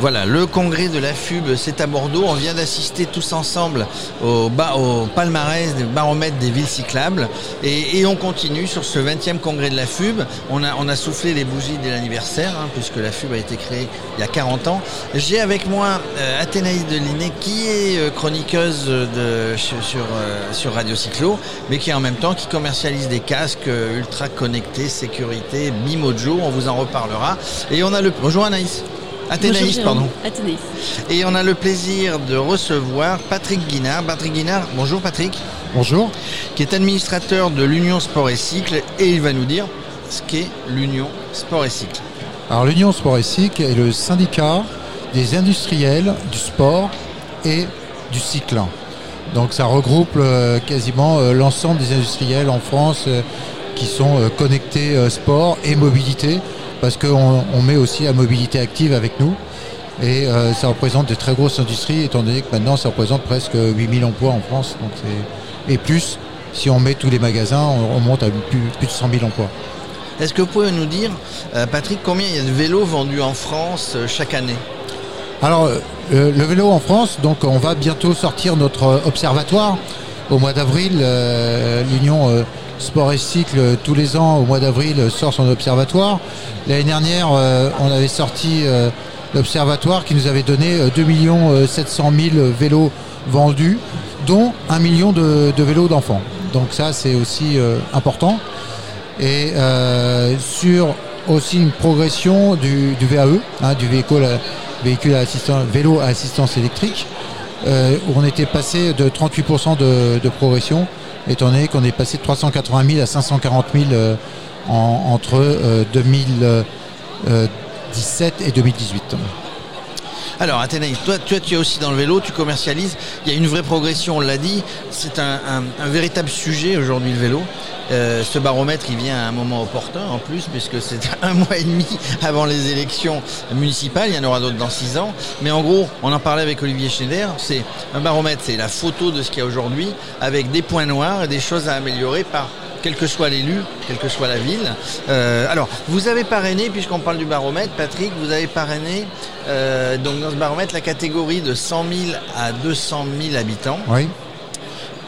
Voilà, le congrès de la FUB, c'est à Bordeaux. On vient d'assister tous ensemble au, au palmarès des baromètres des villes cyclables. Et, on continue sur ce 20e congrès de la FUB. On a, soufflé les bougies de l'anniversaire, hein, puisque la FUB a été créée il y a 40 ans. J'ai avec moi euh, Athénaïs Deliné, qui est euh, chroniqueuse sur, euh, sur, Radio Cyclo, mais qui en même temps qui commercialise des casques ultra connectés, sécurité, Bimojo. On vous en reparlera. Et on a le... Bonjour Anaïs. Athénaïs, pardon. Athénaïs. Et on a le plaisir de recevoir Patrick Guinard. Patrick Guinard, bonjour Patrick. Bonjour. Qui est administrateur de l'Union Sport et Cycle et il va nous dire ce qu'est l'Union Sport et Cycle. Alors l'Union Sport et Cycle est le syndicat des industriels du sport et du cycle. Donc ça regroupe euh, quasiment euh, l'ensemble des industriels en France euh, qui sont connectés sport et mobilité parce qu'on met aussi la mobilité active avec nous. Et euh, ça représente de très grosses industries, étant donné que maintenant ça représente presque 8000 emplois en France. Donc et plus, si on met tous les magasins, on, monte à plus, de 100 000 emplois. Est-ce que vous pouvez nous dire, euh, Patrick, combien il y a de vélos vendus en France euh, chaque année? Alors, le vélo en France, donc on va bientôt sortir notre observatoire. Au mois d'avril, l'Union Sport et Cycle, tous les ans, au mois d'avril, sort son observatoire. L'année dernière, euh, on avait sorti euh, l'observatoire qui nous avait donné 2 700 000 vélos vendus, dont 1 million de, vélos d'enfants. Donc ça, c'est aussi euh, important. Et sur aussi une progression du, VAE, hein, du véhicule, véhicule à assistance, vélo à assistance électrique, où on était passé de 38% de progression étant donné qu'on est passé de 380 000 à 540 000 euh, entre 2017 euh, et 2018. Alors Athénaïs, toi, tu es aussi dans le vélo, tu commercialises, il y a une vraie progression, on l'a dit, c'est un, véritable sujet aujourd'hui le vélo. Euh, ce baromètre il vient à un moment opportun en plus puisque c'est un mois et demi avant les élections municipales, il y en aura d'autres dans six ans. Mais en gros, on en parlait avec Olivier Schneider, c'est un baromètre, c'est la photo de ce qu'il y a aujourd'hui avec des points noirs et des choses à améliorer par quel que soit l'élu, quelle que soit la ville. Euh, alors, vous avez parrainé, puisqu'on parle du baromètre, Patrick, vous avez parrainé euh, donc dans ce baromètre la catégorie de 100 000 à 200 000 habitants. Oui.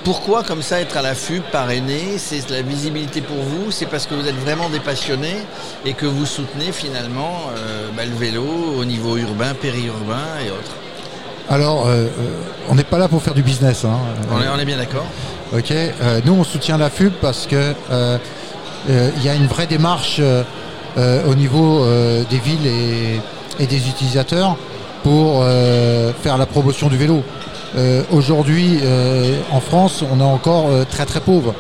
Pourquoi comme ça être à l'affût, parrainé C'est la visibilité pour vous C'est parce que vous êtes vraiment des passionnés et que vous soutenez finalement euh, bah, le vélo au niveau urbain, périurbain et autres Alors, on n'est pas là pour faire du business. Hein. on est bien d'accord Ok, euh, nous on soutient la FUB parce que euh, euh, il y a une vraie démarche au niveau des villes et, des utilisateurs pour faire la promotion du vélo. Aujourd'hui, en France, on est encore très très pauvre.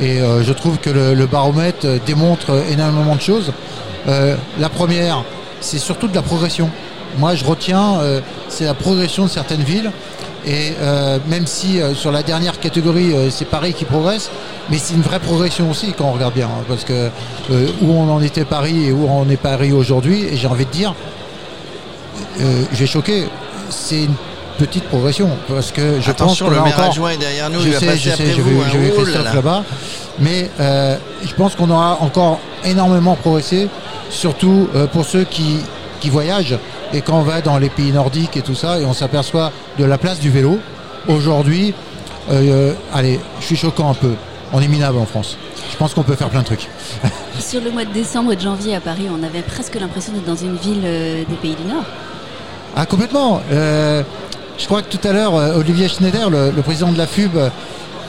Et je trouve que le, baromètre démontre énormément de choses. la première, c'est surtout de la progression. Moi, je retiens, c'est la progression de certaines villes et euh, même si euh, sur la dernière catégorie, euh, c'est Paris qui progresse, mais c'est une vraie progression aussi quand on regarde bien. Hein, parce que où on en était Paris et où on est Paris aujourd'hui, et j'ai envie de dire, je vais choquer, c'est une petite progression. Parce que je Attention, pense le maire adjoint est derrière nous, je il sais, je sais, vais, hein. Christophe là-bas. Mais je pense qu'on aura encore énormément progressé, surtout pour ceux qui, qui voyagent et quand on va dans les pays nordiques et tout ça, et on s'aperçoit de la place du vélo, aujourd'hui, euh, allez, je suis choquant un peu. On est minable en France. Je pense qu'on peut faire plein de trucs. Sur le mois de décembre et de janvier à Paris, on avait presque l'impression d'être dans une ville euh, des pays du Nord. Ah, complètement. Euh, je crois que tout à l'heure, Olivier Schneider, le, président de la FUB,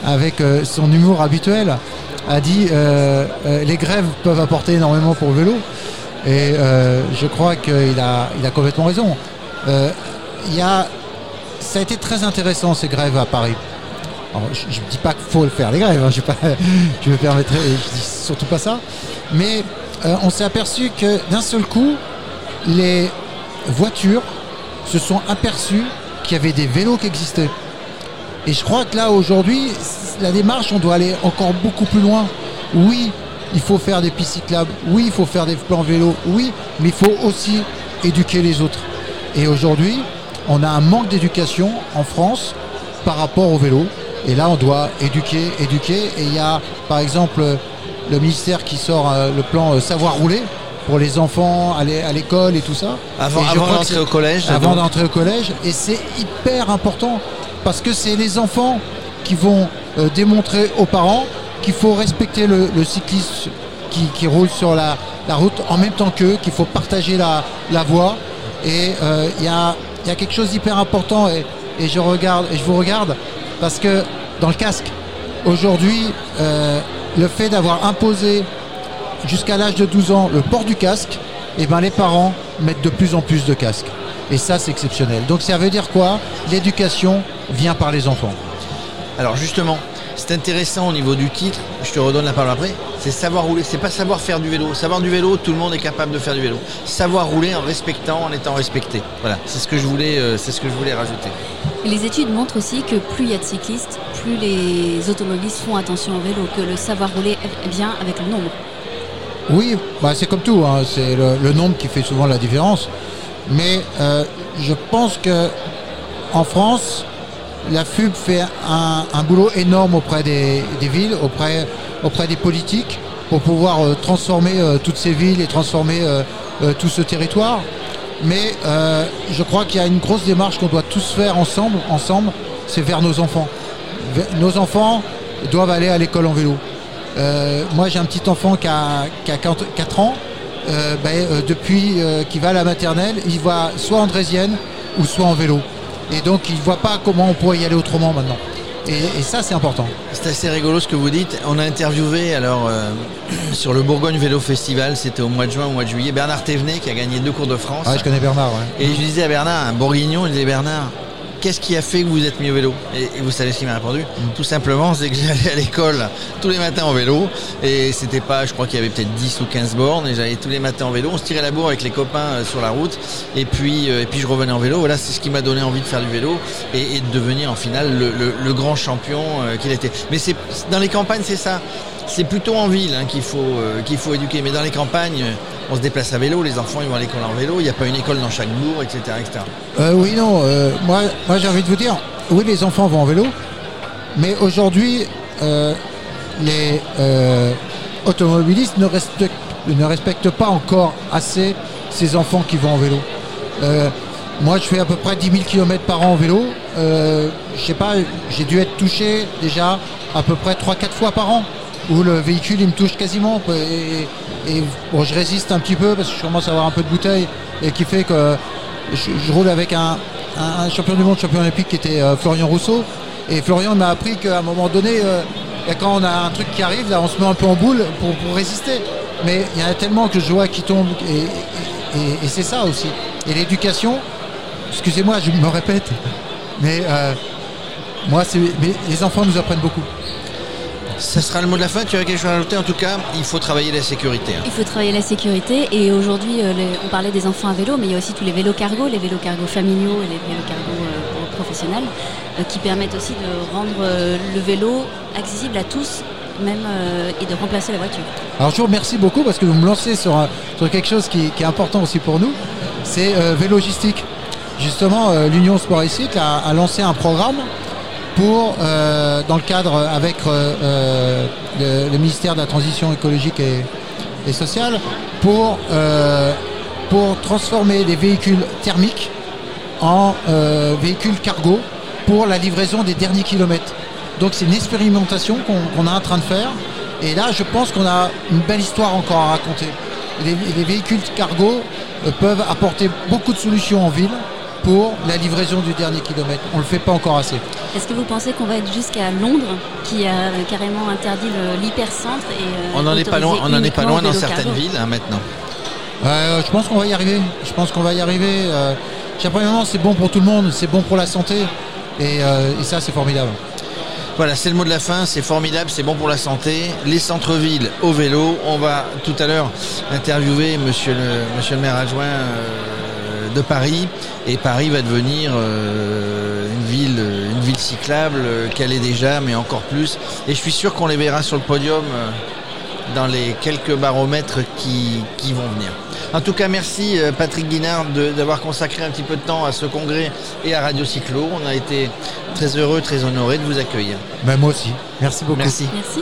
avec son humour habituel, a dit les grèves peuvent apporter énormément pour le vélo. Et euh, je crois qu'il a, il a complètement raison. Euh, y a, ça a été très intéressant ces grèves à Paris. je ne dis pas qu'il faut le faire les grèves, hein, je, pas, je me dis surtout pas ça. Mais euh, on s'est aperçu que d'un seul coup, les voitures se sont aperçues qu'il y avait des vélos qui existaient. Et je crois que là aujourd'hui, la démarche, on doit aller encore beaucoup plus loin. Oui, il faut faire des pistes cyclables, oui, il faut faire des plans vélo, oui, mais il faut aussi éduquer les autres. Et aujourd'hui, on a un manque d'éducation en France par rapport au vélo. Et là, on doit éduquer, éduquer. Et il y a, par exemple, le ministère qui sort euh, le plan euh, savoir rouler pour les enfants aller à l'école et tout ça. Avant, d'entrer au collège. avant d'entrer au collège. Et c'est hyper important parce que c'est les enfants qui vont euh, démontrer aux parents qu'il faut respecter le, cycliste qui, roule sur la, route en même temps qu'eux, qu'il faut partager la, voie. Et euh, il y, a, y a quelque chose d'hyper important et, je regarde et je vous regarde parce que dans le casque, aujourd'hui, euh, le fait d'avoir imposé jusqu'à l'âge de 12 ans le port du casque, et ben les parents mettent de plus en plus de casques. Et ça, c'est exceptionnel. Donc ça veut dire quoi? L'éducation vient par les enfants. Alors justement, c'est intéressant au niveau du titre, je te redonne la parole après, c'est savoir rouler, c'est pas savoir faire du vélo. Savoir du vélo, tout le monde est capable de faire du vélo. Savoir rouler en respectant, en étant respecté. Voilà, c'est ce que je voulais, euh, c'est ce que je voulais rajouter. Les études montrent aussi que plus il y a de cyclistes, plus les automobilistes font attention au vélo, que le savoir rouler vient avec le nombre. Oui, bah c'est comme tout, hein. c'est le, le nombre qui fait souvent la différence. Mais euh, je pense que en France, la FUB fait un, boulot énorme auprès des, villes, auprès, auprès des politiques, pour pouvoir euh, transformer euh, toutes ces villes et transformer euh, tout ce territoire. Mais je crois qu'il y a une grosse démarche qu'on doit tous faire ensemble, ensemble, c'est vers nos enfants. Nos enfants doivent aller à l'école en vélo. Moi, j'ai un petit enfant qui a, qui a 40 4 ans. Euh, depuis qu'il va à la maternelle, il va soit en draisienne ou soit en vélo. Et donc, il ne voit pas comment on pourrait y aller autrement maintenant. Et, et ça, c'est important. C'est assez rigolo ce que vous dites. On a interviewé alors euh, sur le Bourgogne Vélo Festival, c'était au mois de juin, au mois de juillet, Bernard Thévenet qui a gagné deux cours de France. Ah, je connais Bernard. ouais. Et je disais à Bernard, un bourguignon, je disais Bernard, qu'est-ce qui a fait que vous êtes mis au vélo et, et vous savez ce qu'il m'a répondu Tout simplement, c'est que j'allais à l'école tous les matins en vélo. Et c'était pas, je crois qu'il y avait peut-être 10 ou 15 bornes. Et j'allais tous les matins en vélo. On se tirait la bourre avec les copains euh, sur la route. Et puis, euh, et puis je revenais en vélo. Voilà, c'est ce qui m'a donné envie de faire du vélo et, et de devenir en finale le, le- le grand champion euh, qu'il était. Mais c'est dans les campagnes, c'est ça. C'est plutôt en ville hein, qu'il faut, euh, faut éduquer. Mais dans les campagnes, on se déplace à vélo. Les enfants, vont à l'école en vélo. Il n'y a pas une école dans chaque bourg, etc. etc. Euh, oui, non. euh, moi, moi j'ai envie de vous dire, oui, les enfants vont en vélo, mais aujourd'hui, les automobilistes ne respectent, ne respectent pas encore assez ces enfants qui vont en vélo. Moi, je fais à peu près 10 000 km par an en vélo. Je sais pas, j'ai dû être touché déjà à peu près 3-4 fois par an, où le véhicule il me touche quasiment. Et, et bon, je résiste un petit peu parce que je commence à avoir un peu de bouteille et qui fait que je, roule avec un, un- un champion du monde, champion olympique qui était euh, Florian Rousseau. Et Florian m'a appris qu'à un moment donné, euh, quand on a un truc qui arrive, là, on se met un peu en boule pour, pour résister. Mais il y en a tellement que je vois qui tombent et, et- et- et c'est ça aussi. Et l'éducation, excusez-moi, je me répète, mais euh, moi, c'est, mais les enfants nous apprennent beaucoup. Ça sera le mot de la fin. Tu as quelque chose à ajouter En tout cas, il faut travailler la sécurité. hein. Il faut travailler la sécurité et aujourd'hui, euh, les- on parlait des enfants à vélo, mais il y a aussi tous les vélos cargo, les vélos cargo familiaux et les vélos cargo euh, professionnels, euh, qui permettent aussi de rendre euh, le vélo accessible à tous, même euh, et de remplacer la voiture. Alors je vous remercie beaucoup parce que vous me lancez sur, un- sur quelque chose qui, qui est important aussi pour nous, c'est euh, Vélogistique. Justement, euh, l'Union Sport et Cycle a, a lancé un programme pour, euh, dans le cadre avec euh, euh, le, ministère de la Transition écologique et, sociale, pour, transformer les véhicules thermiques en véhicules cargo pour la livraison des derniers kilomètres. Donc c'est une expérimentation qu'on est en train de faire. Et là, je pense qu'on a une belle histoire encore à raconter. Les, les véhicules cargo peuvent apporter beaucoup de solutions en ville pour la livraison du dernier kilomètre. On ne le fait pas encore assez. Est-ce que vous pensez qu'on va être jusqu'à Londres, qui a euh, carrément interdit l'hypercentre et euh, On n'en est pas loin, on en est pas loin dans certaines cargo villes hein, maintenant. Euh, je pense qu'on va y arriver. Je pense qu'on va y arriver. Euh, premièrement, c'est bon pour tout le monde, c'est bon pour la santé. Et, euh, et ça, c'est formidable. Voilà, c'est le mot de la fin, c'est formidable, c'est bon pour la santé. Les centres-villes au vélo. On va tout à l'heure interviewer monsieur le, monsieur le maire adjoint euh, de Paris. Et Paris va devenir euh, une, ville, une ville cyclable euh, qu'elle est déjà, mais encore plus. Et je suis sûr qu'on les verra sur le podium euh, dans les quelques baromètres qui, qui vont venir. En tout cas, merci Patrick Guinard de- d'avoir consacré un petit peu de temps à ce congrès et à Radio Cyclo. On a été très heureux, très honorés de vous accueillir. Ben, moi aussi. Merci beaucoup. Merci. Merci.